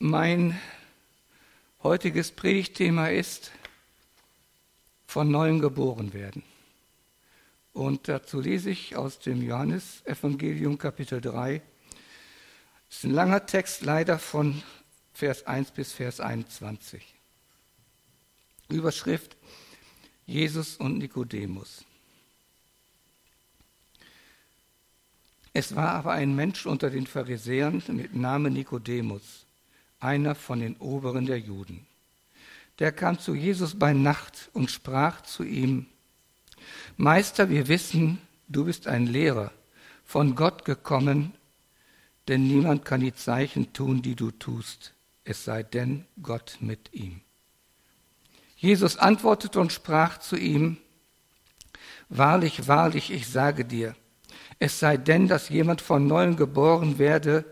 Mein heutiges Predigtthema ist von neuem geboren werden. Und dazu lese ich aus dem Johannesevangelium Kapitel 3. Das ist ein langer Text, leider von Vers 1 bis Vers 21. Überschrift Jesus und Nikodemus. Es war aber ein Mensch unter den Pharisäern mit Namen Nikodemus, einer von den Oberen der Juden. Der kam zu Jesus bei Nacht und sprach zu ihm, Meister, wir wissen, du bist ein Lehrer, von Gott gekommen, denn niemand kann die Zeichen tun, die du tust, es sei denn Gott mit ihm. Jesus antwortete und sprach zu ihm, Wahrlich, wahrlich, ich sage dir, es sei denn, dass jemand von neuem geboren werde,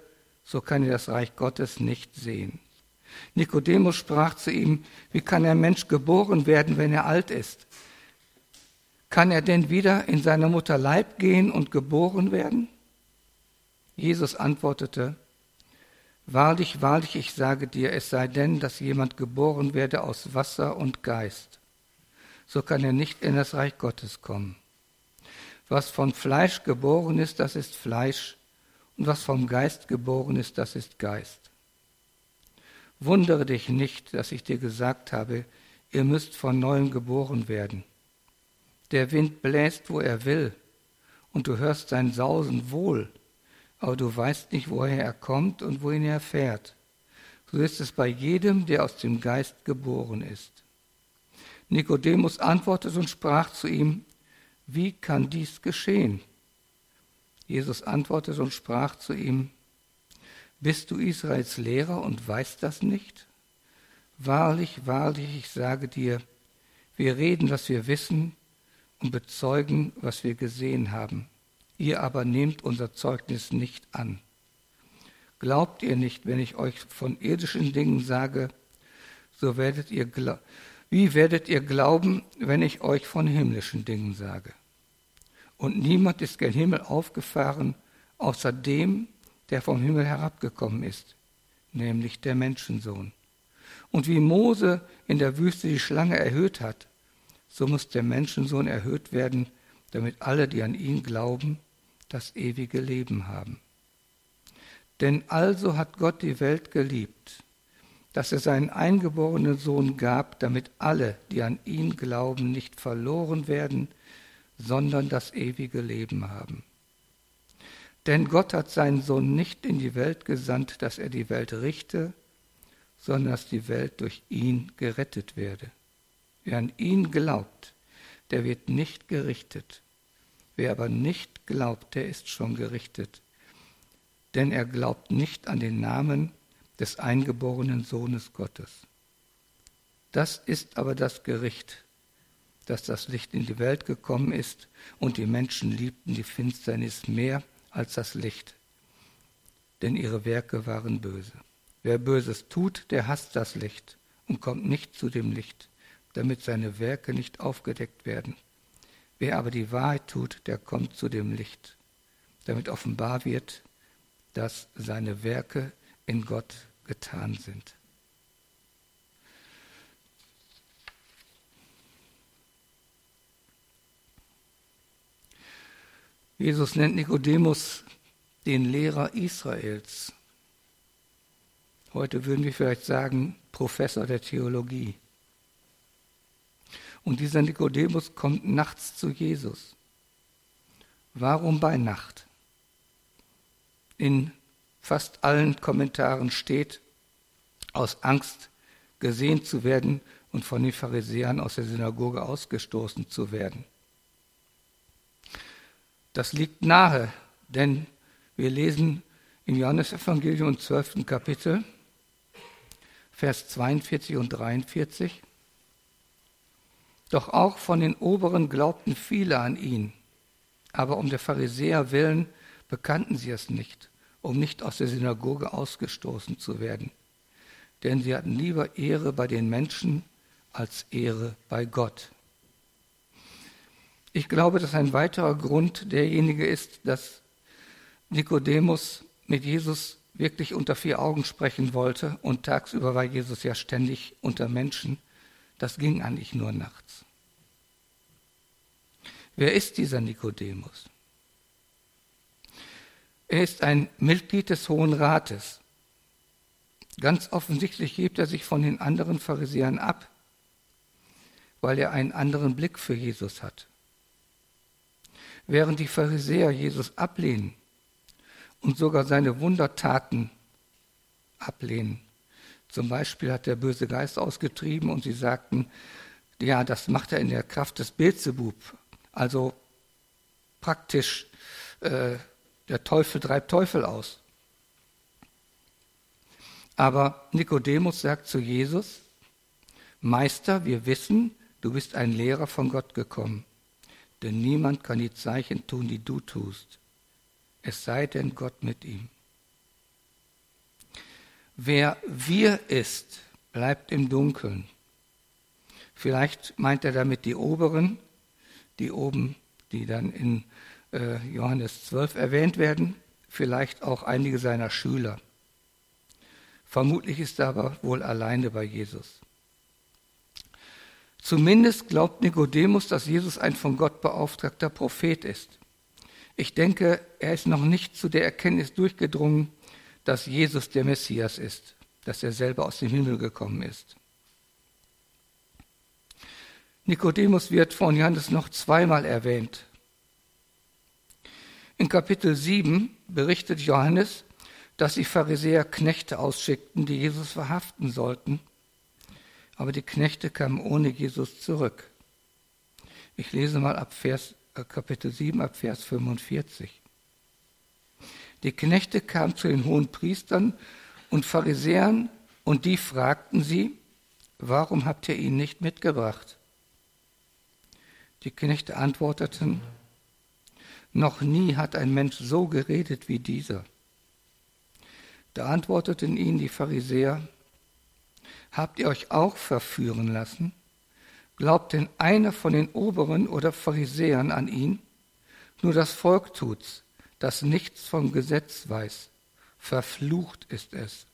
so kann er das Reich Gottes nicht sehen. Nikodemus sprach zu ihm, wie kann ein Mensch geboren werden, wenn er alt ist? Kann er denn wieder in seiner Mutter Leib gehen und geboren werden? Jesus antwortete, Wahrlich, wahrlich, ich sage dir, es sei denn, dass jemand geboren werde aus Wasser und Geist, so kann er nicht in das Reich Gottes kommen. Was von Fleisch geboren ist, das ist Fleisch, und was vom Geist geboren ist, das ist Geist. Wundere dich nicht, dass ich dir gesagt habe, ihr müsst von neuem geboren werden. Der Wind bläst, wo er will, und du hörst sein Sausen wohl, aber du weißt nicht, woher er kommt und wohin er fährt. So ist es bei jedem, der aus dem Geist geboren ist. Nikodemus antwortete und sprach zu ihm, wie kann dies geschehen? Jesus antwortete und sprach zu ihm, Bist du Israels Lehrer und weißt das nicht? Wahrlich, wahrlich, ich sage dir, wir reden, was wir wissen und bezeugen, was wir gesehen haben. Ihr aber nehmt unser Zeugnis nicht an. Glaubt ihr nicht, wenn ich euch von irdischen Dingen sage, so werdet ihr wie werdet ihr glauben, wenn ich euch von himmlischen Dingen sage? Und niemand ist gen Himmel aufgefahren, außer dem, der vom Himmel herabgekommen ist, nämlich der Menschensohn. Und wie Mose in der Wüste die Schlange erhöht hat, so muss der Menschensohn erhöht werden, damit alle, die an ihn glauben, das ewige Leben haben. Denn also hat Gott die Welt geliebt, dass er seinen eingeborenen Sohn gab, damit alle, die an ihn glauben, nicht verloren werden, sondern das ewige Leben haben. Denn Gott hat seinen Sohn nicht in die Welt gesandt, dass er die Welt richte, sondern dass die Welt durch ihn gerettet werde. Wer an ihn glaubt, der wird nicht gerichtet. Wer aber nicht glaubt, der ist schon gerichtet. Denn er glaubt nicht an den Namen des eingeborenen Sohnes Gottes. Das ist aber das Gericht, dass das Licht in die Welt gekommen ist und die Menschen liebten die Finsternis mehr als das Licht, denn ihre Werke waren böse. Wer Böses tut, der hasst das Licht und kommt nicht zu dem Licht, damit seine Werke nicht aufgedeckt werden. Wer aber die Wahrheit tut, der kommt zu dem Licht, damit offenbar wird, dass seine Werke in Gott getan sind. Jesus nennt Nikodemus den Lehrer Israels. Heute würden wir vielleicht sagen Professor der Theologie. Und dieser Nikodemus kommt nachts zu Jesus. Warum bei Nacht? In fast allen Kommentaren steht, aus Angst gesehen zu werden und von den Pharisäern aus der Synagoge ausgestoßen zu werden. Das liegt nahe, denn wir lesen im Johannesevangelium im 12. Kapitel, Vers 42 und 43. Doch auch von den Oberen glaubten viele an ihn, aber um der Pharisäer willen bekannten sie es nicht, um nicht aus der Synagoge ausgestoßen zu werden. Denn sie hatten lieber Ehre bei den Menschen als Ehre bei Gott. Ich glaube, dass ein weiterer Grund derjenige ist, dass Nikodemus mit Jesus wirklich unter vier Augen sprechen wollte, und tagsüber war Jesus ja ständig unter Menschen, das ging eigentlich nur nachts. Wer ist dieser Nikodemus? Er ist ein Mitglied des Hohen Rates. Ganz offensichtlich hebt er sich von den anderen Pharisäern ab, weil er einen anderen Blick für Jesus hat. Während die Pharisäer Jesus ablehnen und sogar seine Wundertaten ablehnen, zum Beispiel hat der böse Geist ausgetrieben und sie sagten, ja, das macht er in der Kraft des Beelzebub, also praktisch äh, der Teufel treibt Teufel aus. Aber Nikodemus sagt zu Jesus, Meister, wir wissen, du bist ein Lehrer von Gott gekommen, denn niemand kann die Zeichen tun, die du tust, es sei denn Gott mit ihm. Wer wir ist, bleibt im Dunkeln. Vielleicht meint er damit die Oberen, die oben, die dann in äh, Johannes 12 erwähnt werden, vielleicht auch einige seiner Schüler. Vermutlich ist er aber wohl alleine bei Jesus. Zumindest glaubt Nikodemus, dass Jesus ein von Gott beauftragter Prophet ist. Ich denke, er ist noch nicht zu der Erkenntnis durchgedrungen, dass Jesus der Messias ist, dass er selber aus dem Himmel gekommen ist. Nikodemus wird von Johannes noch zweimal erwähnt. In Kapitel 7 berichtet Johannes, dass die Pharisäer Knechte ausschickten, die Jesus verhaften sollten. Aber die Knechte kamen ohne Jesus zurück. Ich lese mal ab Vers, äh, Kapitel 7 ab Vers 45. Die Knechte kamen zu den hohen Priestern und Pharisäern und die fragten sie, warum habt ihr ihn nicht mitgebracht? Die Knechte antworteten, noch nie hat ein Mensch so geredet wie dieser. Da antworteten ihnen die Pharisäer, habt ihr euch auch verführen lassen? Glaubt denn einer von den Oberen oder Pharisäern an ihn? Nur das Volk tut's, das nichts vom Gesetz weiß. Verflucht ist es.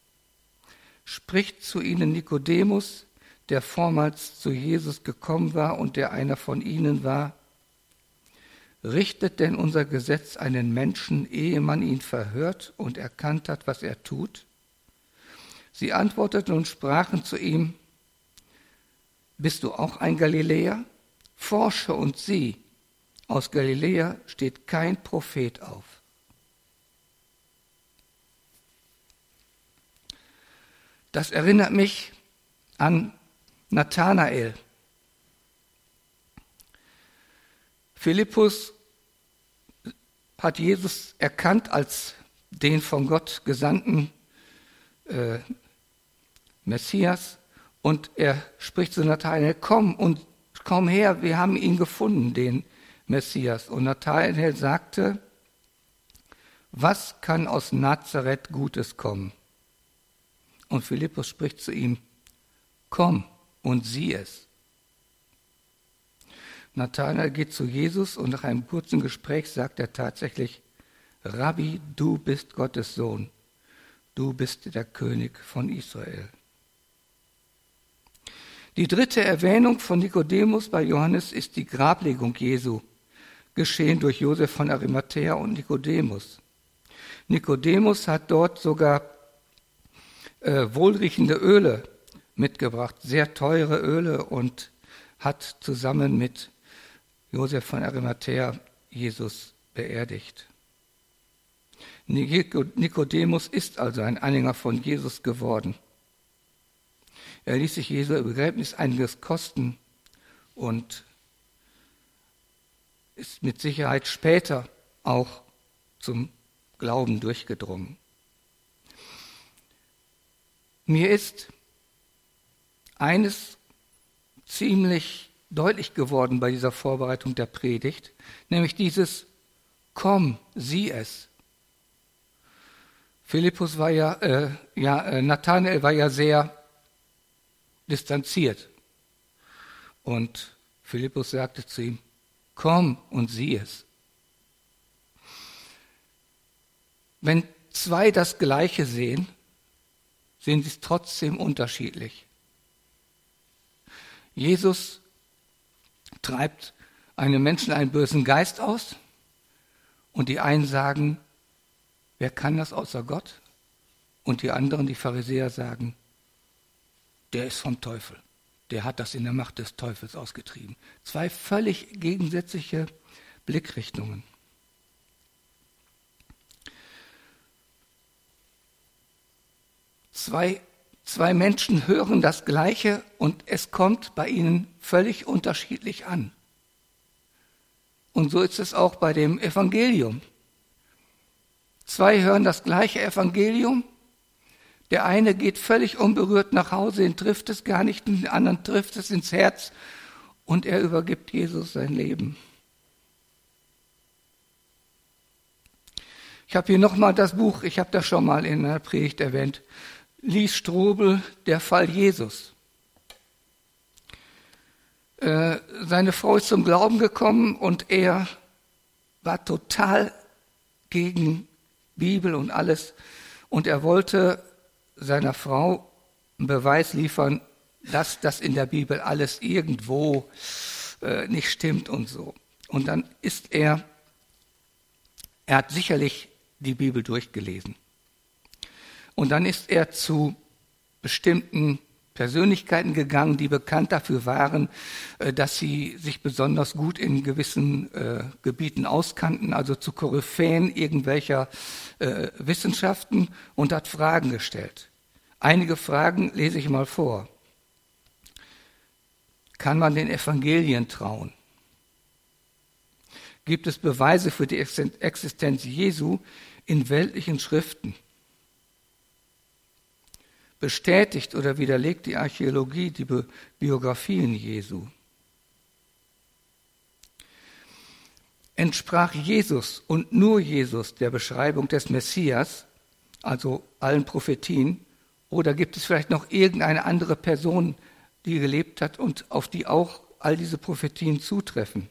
Spricht zu ihnen Nikodemus, der vormals zu Jesus gekommen war und der einer von ihnen war. Richtet denn unser Gesetz einen Menschen, ehe man ihn verhört und erkannt hat, was er tut? Sie antworteten und sprachen zu ihm, Bist du auch ein Galiläer? Forsche und sieh, aus Galiläa steht kein Prophet auf. Das erinnert mich an Nathanael. Philippus hat Jesus erkannt als den von Gott gesandten äh, Messias und er spricht zu Nathanael, komm und komm her, wir haben ihn gefunden, den Messias. Und Nathanael sagte, was kann aus Nazareth Gutes kommen? Und Philippus spricht zu ihm, komm und sieh es. Nathanael geht zu Jesus und nach einem kurzen Gespräch sagt er tatsächlich, Rabbi, du bist Gottes Sohn, du bist der König von Israel. Die dritte Erwähnung von Nikodemus bei Johannes ist die Grablegung Jesu, geschehen durch Josef von Arimathea und Nikodemus. Nikodemus hat dort sogar äh, wohlriechende Öle mitgebracht, sehr teure Öle und hat zusammen mit Josef von Arimathea Jesus beerdigt. Nikodemus ist also ein Anhänger von Jesus geworden. Er ließ sich Jesu Begräbnis einiges kosten und ist mit Sicherheit später auch zum Glauben durchgedrungen. Mir ist eines ziemlich deutlich geworden bei dieser Vorbereitung der Predigt, nämlich dieses Komm, sieh es. Philippus war ja, äh, ja, äh, Nathanael war ja sehr distanziert. Und Philippus sagte zu ihm, komm und sieh es. Wenn zwei das Gleiche sehen, sehen sie es trotzdem unterschiedlich. Jesus treibt einem Menschen einen bösen Geist aus und die einen sagen, wer kann das außer Gott? Und die anderen, die Pharisäer, sagen, der ist vom Teufel. Der hat das in der Macht des Teufels ausgetrieben. Zwei völlig gegensätzliche Blickrichtungen. Zwei, zwei Menschen hören das Gleiche und es kommt bei ihnen völlig unterschiedlich an. Und so ist es auch bei dem Evangelium. Zwei hören das gleiche Evangelium. Der eine geht völlig unberührt nach Hause, den trifft es gar nicht, den anderen trifft es ins Herz und er übergibt Jesus sein Leben. Ich habe hier nochmal das Buch, ich habe das schon mal in der Predigt erwähnt, Lies Strobel, Der Fall Jesus. Äh, seine Frau ist zum Glauben gekommen und er war total gegen Bibel und alles. Und er wollte seiner Frau einen Beweis liefern, dass das in der Bibel alles irgendwo äh, nicht stimmt und so. Und dann ist er, er hat sicherlich die Bibel durchgelesen. Und dann ist er zu bestimmten Persönlichkeiten gegangen, die bekannt dafür waren, äh, dass sie sich besonders gut in gewissen äh, Gebieten auskannten, also zu Koryphäen irgendwelcher äh, Wissenschaften und hat Fragen gestellt. Einige Fragen lese ich mal vor. Kann man den Evangelien trauen? Gibt es Beweise für die Existenz Jesu in weltlichen Schriften? Bestätigt oder widerlegt die Archäologie die Biografien Jesu. Entsprach Jesus und nur Jesus der Beschreibung des Messias, also allen Prophetien, oder gibt es vielleicht noch irgendeine andere Person, die gelebt hat und auf die auch all diese Prophetien zutreffen?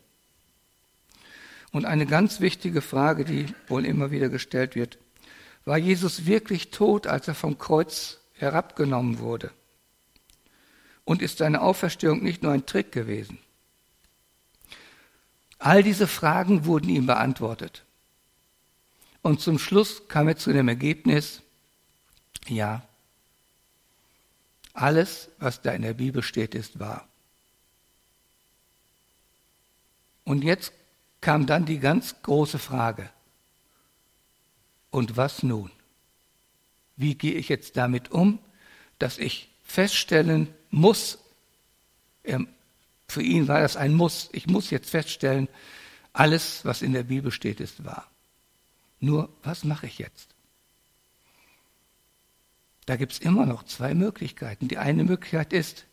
Und eine ganz wichtige Frage, die wohl immer wieder gestellt wird, war Jesus wirklich tot, als er vom Kreuz herabgenommen wurde? Und ist seine Auferstehung nicht nur ein Trick gewesen? All diese Fragen wurden ihm beantwortet. Und zum Schluss kam er zu dem Ergebnis, ja, alles, was da in der Bibel steht, ist wahr. Und jetzt kam dann die ganz große Frage. Und was nun? Wie gehe ich jetzt damit um, dass ich feststellen muss, für ihn war das ein Muss, ich muss jetzt feststellen, alles, was in der Bibel steht, ist wahr. Nur, was mache ich jetzt? Da gibt es immer noch zwei Möglichkeiten. Die eine Möglichkeit ist,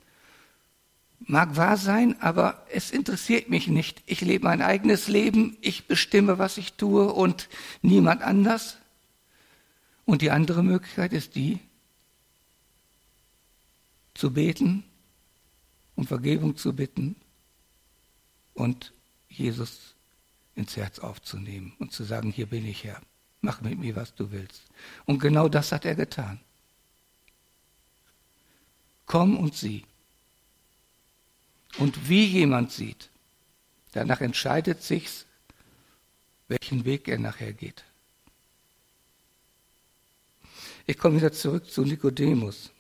mag wahr sein, aber es interessiert mich nicht. Ich lebe mein eigenes Leben, ich bestimme, was ich tue und niemand anders. Und die andere Möglichkeit ist die, zu beten, um Vergebung zu bitten und Jesus ins Herz aufzunehmen und zu sagen, hier bin ich Herr, mach mit mir, was du willst. Und genau das hat er getan. Komm und sieh. Und wie jemand sieht, danach entscheidet sich's, welchen Weg er nachher geht. Ich komme wieder zurück zu Nikodemus.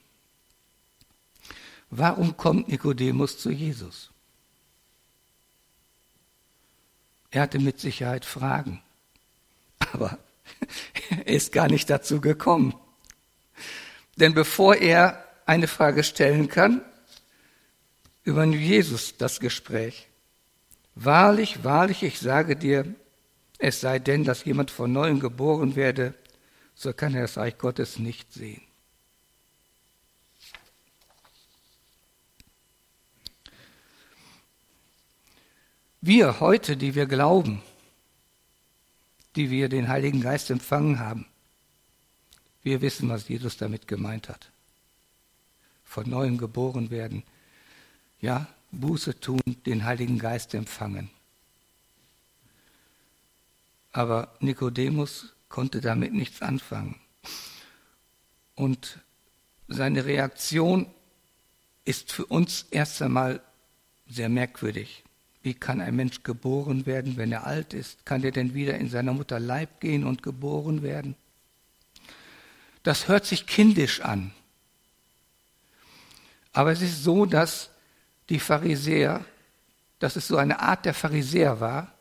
Warum kommt Nikodemus zu Jesus? Er hatte mit Sicherheit Fragen, aber er ist gar nicht dazu gekommen. Denn bevor er eine Frage stellen kann, übernimmt Jesus das Gespräch. Wahrlich, wahrlich, ich sage dir, es sei denn, dass jemand von neuem geboren werde, so kann er das Reich Gottes nicht sehen. Wir heute, die wir glauben, die wir den Heiligen Geist empfangen haben, wir wissen, was Jesus damit gemeint hat. Von neuem geboren werden, ja, Buße tun, den Heiligen Geist empfangen. Aber Nikodemus konnte damit nichts anfangen. Und seine Reaktion ist für uns erst einmal sehr merkwürdig. Wie kann ein Mensch geboren werden, wenn er alt ist? Kann er denn wieder in seiner Mutter Leib gehen und geboren werden? Das hört sich kindisch an. Aber es ist so, dass die Pharisäer, dass es so eine Art der Pharisäer war,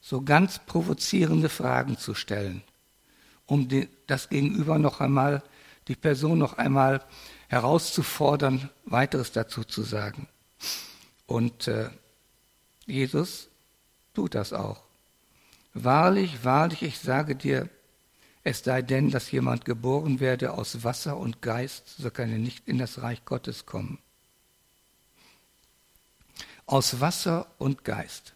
so ganz provozierende Fragen zu stellen, um das Gegenüber noch einmal, die Person noch einmal herauszufordern, weiteres dazu zu sagen. Und äh, Jesus tut das auch. Wahrlich, wahrlich, ich sage dir, es sei denn, dass jemand geboren werde aus Wasser und Geist, so kann er nicht in das Reich Gottes kommen. Aus Wasser und Geist.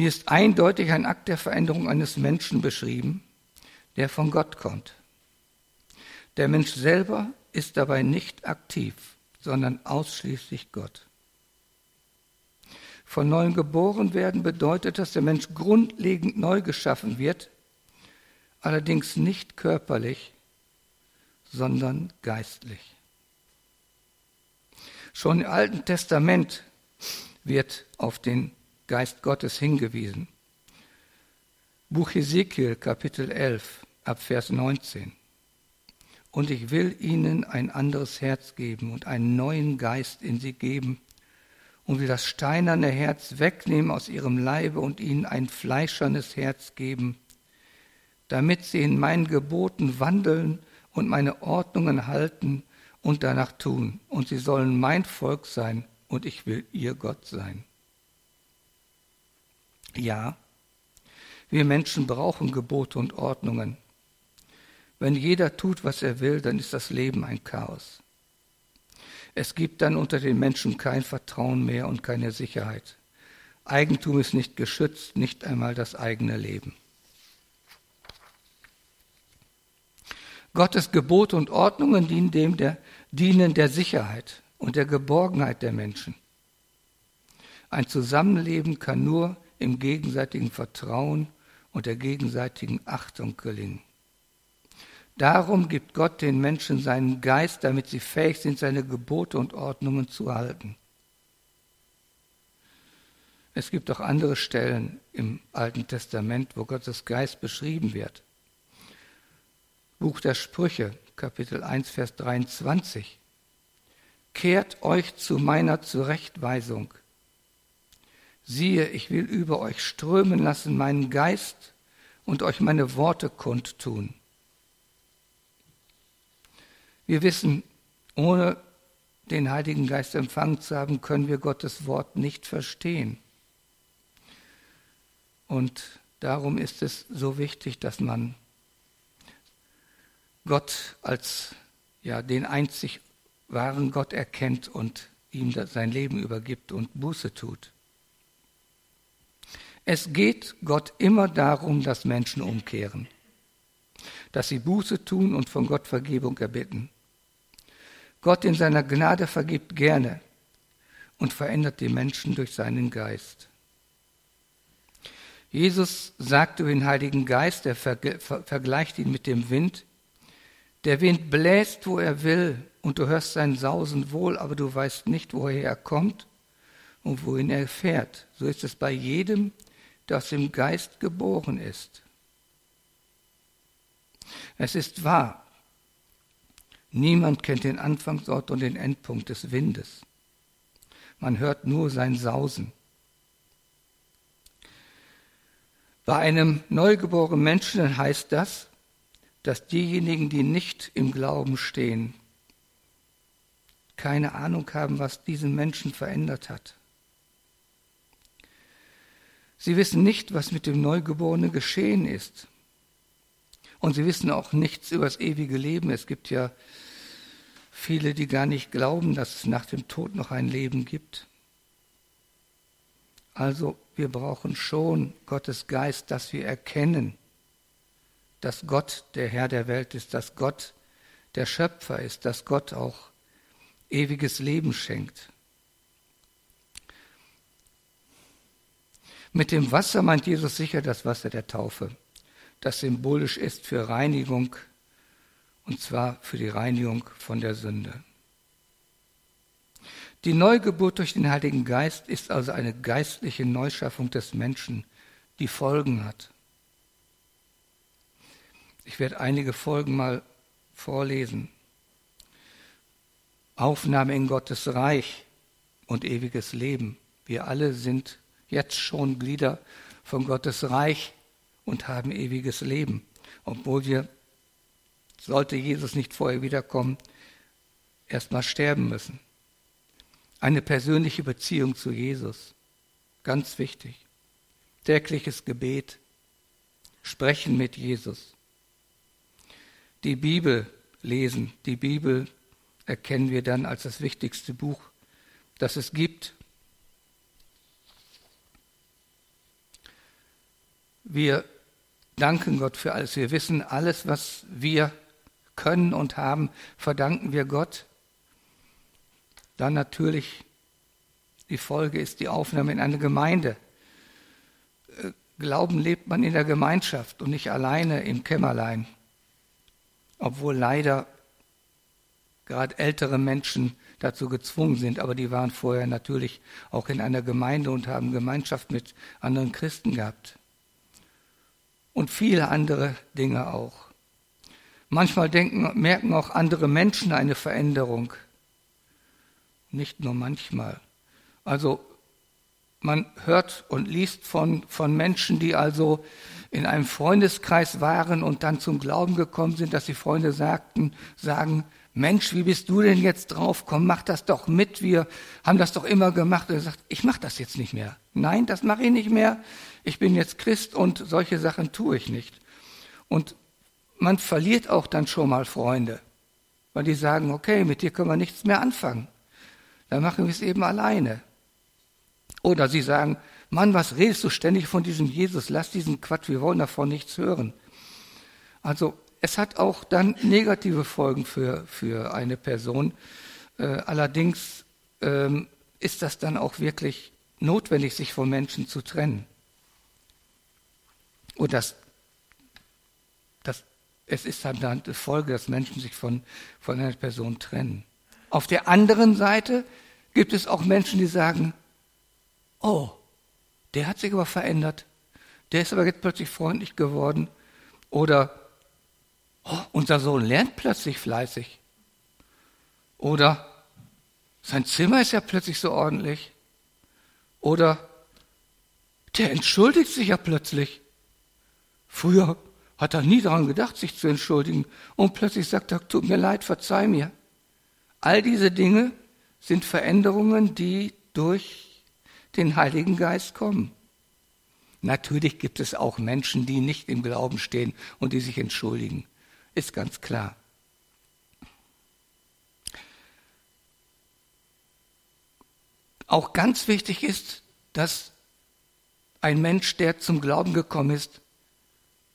Hier ist eindeutig ein Akt der Veränderung eines Menschen beschrieben, der von Gott kommt. Der Mensch selber ist dabei nicht aktiv, sondern ausschließlich Gott. Von neuem geboren werden bedeutet, dass der Mensch grundlegend neu geschaffen wird, allerdings nicht körperlich, sondern geistlich. Schon im Alten Testament wird auf den Geist Gottes hingewiesen. Buch Ezekiel, Kapitel 11, ab Vers 19. Und ich will ihnen ein anderes Herz geben und einen neuen Geist in sie geben und will das steinerne Herz wegnehmen aus ihrem Leibe und ihnen ein fleischernes Herz geben, damit sie in meinen Geboten wandeln und meine Ordnungen halten und danach tun. Und sie sollen mein Volk sein und ich will ihr Gott sein. Ja, wir Menschen brauchen Gebote und Ordnungen. Wenn jeder tut, was er will, dann ist das Leben ein Chaos. Es gibt dann unter den Menschen kein Vertrauen mehr und keine Sicherheit. Eigentum ist nicht geschützt, nicht einmal das eigene Leben. Gottes Gebote und Ordnungen dienen dem der, dienen der Sicherheit und der Geborgenheit der Menschen. Ein Zusammenleben kann nur im gegenseitigen Vertrauen und der gegenseitigen Achtung gelingen. Darum gibt Gott den Menschen seinen Geist, damit sie fähig sind, seine Gebote und Ordnungen zu halten. Es gibt auch andere Stellen im Alten Testament, wo Gottes Geist beschrieben wird. Buch der Sprüche, Kapitel 1, Vers 23. Kehrt euch zu meiner Zurechtweisung. Siehe, ich will über euch strömen lassen meinen Geist und euch meine Worte kundtun. Wir wissen, ohne den Heiligen Geist empfangen zu haben, können wir Gottes Wort nicht verstehen. Und darum ist es so wichtig, dass man Gott als ja, den einzig wahren Gott erkennt und ihm sein Leben übergibt und Buße tut. Es geht Gott immer darum, dass Menschen umkehren, dass sie Buße tun und von Gott Vergebung erbitten. Gott in seiner Gnade vergibt gerne und verändert die Menschen durch seinen Geist. Jesus sagt über den Heiligen Geist, er vergleicht ihn mit dem Wind. Der Wind bläst, wo er will, und du hörst sein Sausen wohl, aber du weißt nicht, woher er kommt und wohin er fährt. So ist es bei jedem, aus dem Geist geboren ist. Es ist wahr, Niemand kennt den Anfangsort und den Endpunkt des Windes. Man hört nur sein Sausen. Bei einem neugeborenen Menschen heißt das, dass diejenigen, die nicht im Glauben stehen, keine Ahnung haben, was diesen Menschen verändert hat. Sie wissen nicht, was mit dem Neugeborenen geschehen ist. Und sie wissen auch nichts über das ewige Leben. Es gibt ja viele, die gar nicht glauben, dass es nach dem Tod noch ein Leben gibt. Also wir brauchen schon Gottes Geist, dass wir erkennen, dass Gott der Herr der Welt ist, dass Gott der Schöpfer ist, dass Gott auch ewiges Leben schenkt. Mit dem Wasser meint Jesus sicher das Wasser der Taufe, das symbolisch ist für Reinigung, und zwar für die Reinigung von der Sünde. Die Neugeburt durch den Heiligen Geist ist also eine geistliche Neuschaffung des Menschen, die Folgen hat. Ich werde einige Folgen mal vorlesen. Aufnahme in Gottes Reich und ewiges Leben. Wir alle sind jetzt schon Glieder von Gottes Reich und haben ewiges Leben, obwohl wir, sollte Jesus nicht vorher wiederkommen, erstmal sterben müssen. Eine persönliche Beziehung zu Jesus, ganz wichtig. Tägliches Gebet, Sprechen mit Jesus. Die Bibel lesen, die Bibel erkennen wir dann als das wichtigste Buch, das es gibt. Wir danken Gott für alles. Wir wissen, alles, was wir können und haben, verdanken wir Gott. Dann natürlich die Folge ist die Aufnahme in eine Gemeinde. Äh, Glauben lebt man in der Gemeinschaft und nicht alleine im Kämmerlein. Obwohl leider gerade ältere Menschen dazu gezwungen sind, aber die waren vorher natürlich auch in einer Gemeinde und haben Gemeinschaft mit anderen Christen gehabt. Und viele andere Dinge auch. Manchmal denken, merken auch andere Menschen eine Veränderung. Nicht nur manchmal. Also man hört und liest von, von Menschen, die also in einem Freundeskreis waren und dann zum Glauben gekommen sind, dass die Freunde sagten, sagen, Mensch, wie bist du denn jetzt drauf? Komm, mach das doch mit. Wir haben das doch immer gemacht. Und er sagt, ich mache das jetzt nicht mehr. Nein, das mache ich nicht mehr. Ich bin jetzt Christ und solche Sachen tue ich nicht. Und man verliert auch dann schon mal Freunde, weil die sagen, okay, mit dir können wir nichts mehr anfangen. Dann machen wir es eben alleine. Oder sie sagen, Mann, was redest du ständig von diesem Jesus? Lass diesen Quatsch, wir wollen davon nichts hören. Also es hat auch dann negative Folgen für, für eine Person. Äh, allerdings ähm, ist das dann auch wirklich notwendig, sich von Menschen zu trennen. Und das, das, es ist dann die Folge, dass Menschen sich von, von einer Person trennen. Auf der anderen Seite gibt es auch Menschen, die sagen, oh, der hat sich aber verändert, der ist aber jetzt plötzlich freundlich geworden. Oder oh, unser Sohn lernt plötzlich fleißig. Oder sein Zimmer ist ja plötzlich so ordentlich. Oder der entschuldigt sich ja plötzlich. Früher hat er nie daran gedacht, sich zu entschuldigen. Und plötzlich sagt er, tut mir leid, verzeih mir. All diese Dinge sind Veränderungen, die durch den Heiligen Geist kommen. Natürlich gibt es auch Menschen, die nicht im Glauben stehen und die sich entschuldigen. Ist ganz klar. Auch ganz wichtig ist, dass ein Mensch, der zum Glauben gekommen ist,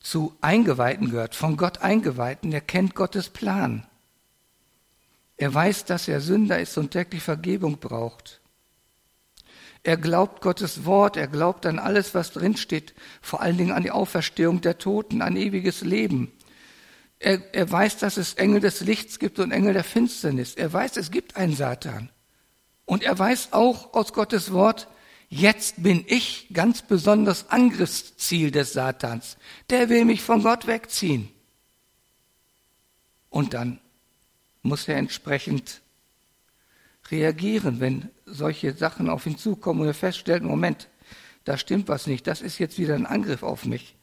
zu Eingeweihten gehört, von Gott Eingeweihten, er kennt Gottes Plan. Er weiß, dass er Sünder ist und täglich Vergebung braucht. Er glaubt Gottes Wort, er glaubt an alles, was drinsteht, vor allen Dingen an die Auferstehung der Toten, an ewiges Leben. Er, er weiß, dass es Engel des Lichts gibt und Engel der Finsternis. Er weiß, es gibt einen Satan. Und er weiß auch aus Gottes Wort, jetzt bin ich ganz besonders Angriffsziel des Satans. Der will mich von Gott wegziehen. Und dann muss er entsprechend reagieren, wenn solche Sachen auf ihn zukommen und er feststellt, Moment, da stimmt was nicht, das ist jetzt wieder ein Angriff auf mich.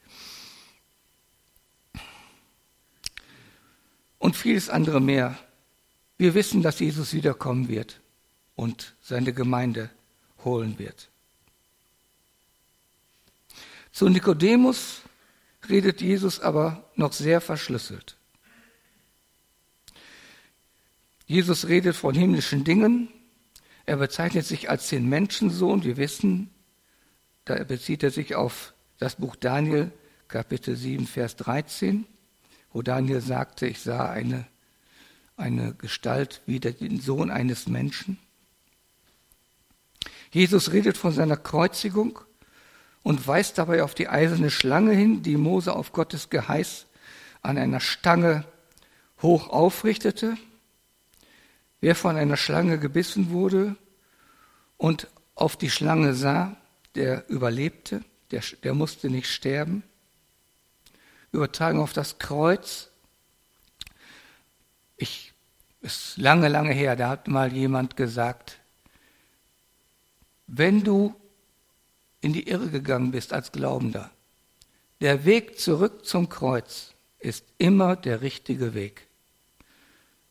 Und vieles andere mehr. Wir wissen, dass Jesus wiederkommen wird und seine Gemeinde holen wird. Zu Nikodemus redet Jesus aber noch sehr verschlüsselt. Jesus redet von himmlischen Dingen. Er bezeichnet sich als den Menschensohn. Wir wissen, da bezieht er sich auf das Buch Daniel, Kapitel 7, Vers 13, wo Daniel sagte, ich sah eine, eine Gestalt wie den Sohn eines Menschen. Jesus redet von seiner Kreuzigung und weist dabei auf die eiserne Schlange hin, die Mose auf Gottes Geheiß an einer Stange hoch aufrichtete. Wer von einer Schlange gebissen wurde und auf die Schlange sah, der überlebte, der, der musste nicht sterben. Übertragen auf das Kreuz. Ich, ist lange, lange her, da hat mal jemand gesagt, wenn du in die Irre gegangen bist als Glaubender, der Weg zurück zum Kreuz ist immer der richtige Weg.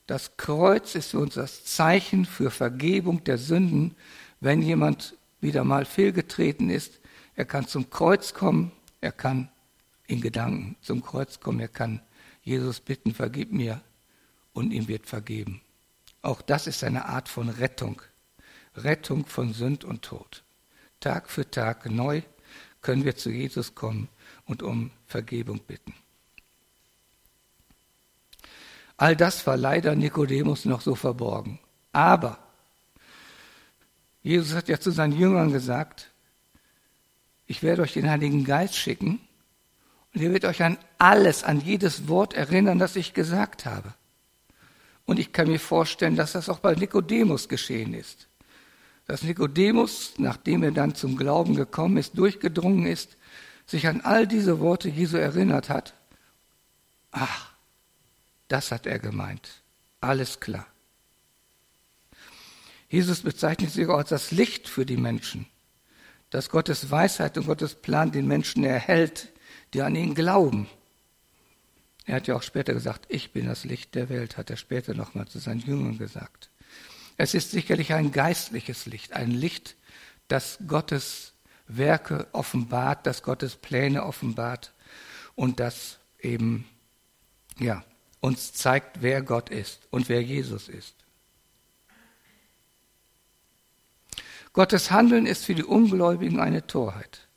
Das Kreuz ist für uns das Zeichen für Vergebung der Sünden. Wenn jemand wieder mal fehlgetreten ist, er kann zum Kreuz kommen, er kann in Gedanken zum Kreuz kommen, er kann Jesus bitten, vergib mir und ihm wird vergeben. Auch das ist eine Art von Rettung. Rettung von Sünd und Tod. Tag für Tag neu können wir zu Jesus kommen und um Vergebung bitten. All das war leider Nikodemus noch so verborgen. Aber Jesus hat ja zu seinen Jüngern gesagt, ich werde euch den Heiligen Geist schicken und ihr werdet euch an alles, an jedes Wort erinnern, das ich gesagt habe. Und ich kann mir vorstellen, dass das auch bei Nikodemus geschehen ist dass Nikodemus, nachdem er dann zum Glauben gekommen ist, durchgedrungen ist, sich an all diese Worte Jesu erinnert hat. Ach, das hat er gemeint. Alles klar. Jesus bezeichnet sich auch als das Licht für die Menschen, dass Gottes Weisheit und Gottes Plan den Menschen erhält, die an ihn glauben. Er hat ja auch später gesagt, ich bin das Licht der Welt, hat er später nochmal zu seinen Jüngern gesagt. Es ist sicherlich ein geistliches Licht, ein Licht, das Gottes Werke offenbart, das Gottes Pläne offenbart und das eben ja, uns zeigt, wer Gott ist und wer Jesus ist. Gottes Handeln ist für die Ungläubigen eine Torheit.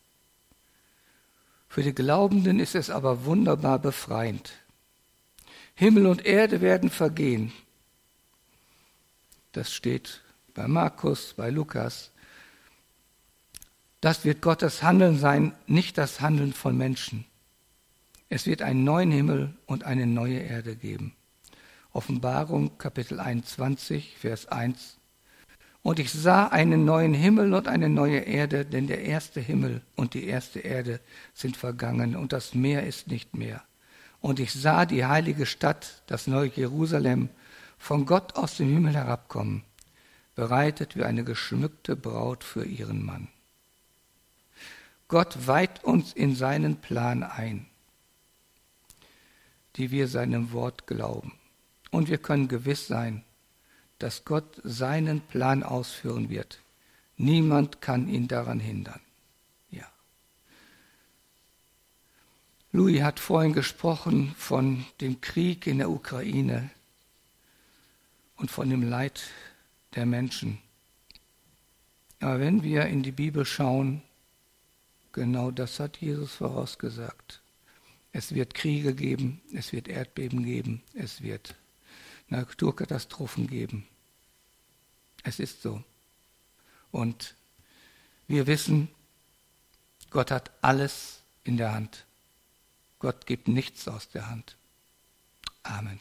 Für die Glaubenden ist es aber wunderbar befreiend. Himmel und Erde werden vergehen, das steht bei Markus, bei Lukas. Das wird Gottes Handeln sein, nicht das Handeln von Menschen. Es wird einen neuen Himmel und eine neue Erde geben. Offenbarung Kapitel 21, Vers 1. Und ich sah einen neuen Himmel und eine neue Erde, denn der erste Himmel und die erste Erde sind vergangen und das Meer ist nicht mehr. Und ich sah die heilige Stadt, das neue Jerusalem, von Gott aus dem Himmel herabkommen, bereitet wie eine geschmückte Braut für ihren Mann. Gott weiht uns in seinen Plan ein, die wir seinem Wort glauben. Und wir können gewiss sein, dass Gott seinen Plan ausführen wird. Niemand kann ihn daran hindern. Ja. Louis hat vorhin gesprochen von dem Krieg in der Ukraine, und von dem Leid der Menschen. Aber wenn wir in die Bibel schauen, genau das hat Jesus vorausgesagt. Es wird Kriege geben, es wird Erdbeben geben, es wird Naturkatastrophen geben. Es ist so. Und wir wissen, Gott hat alles in der Hand. Gott gibt nichts aus der Hand. Amen.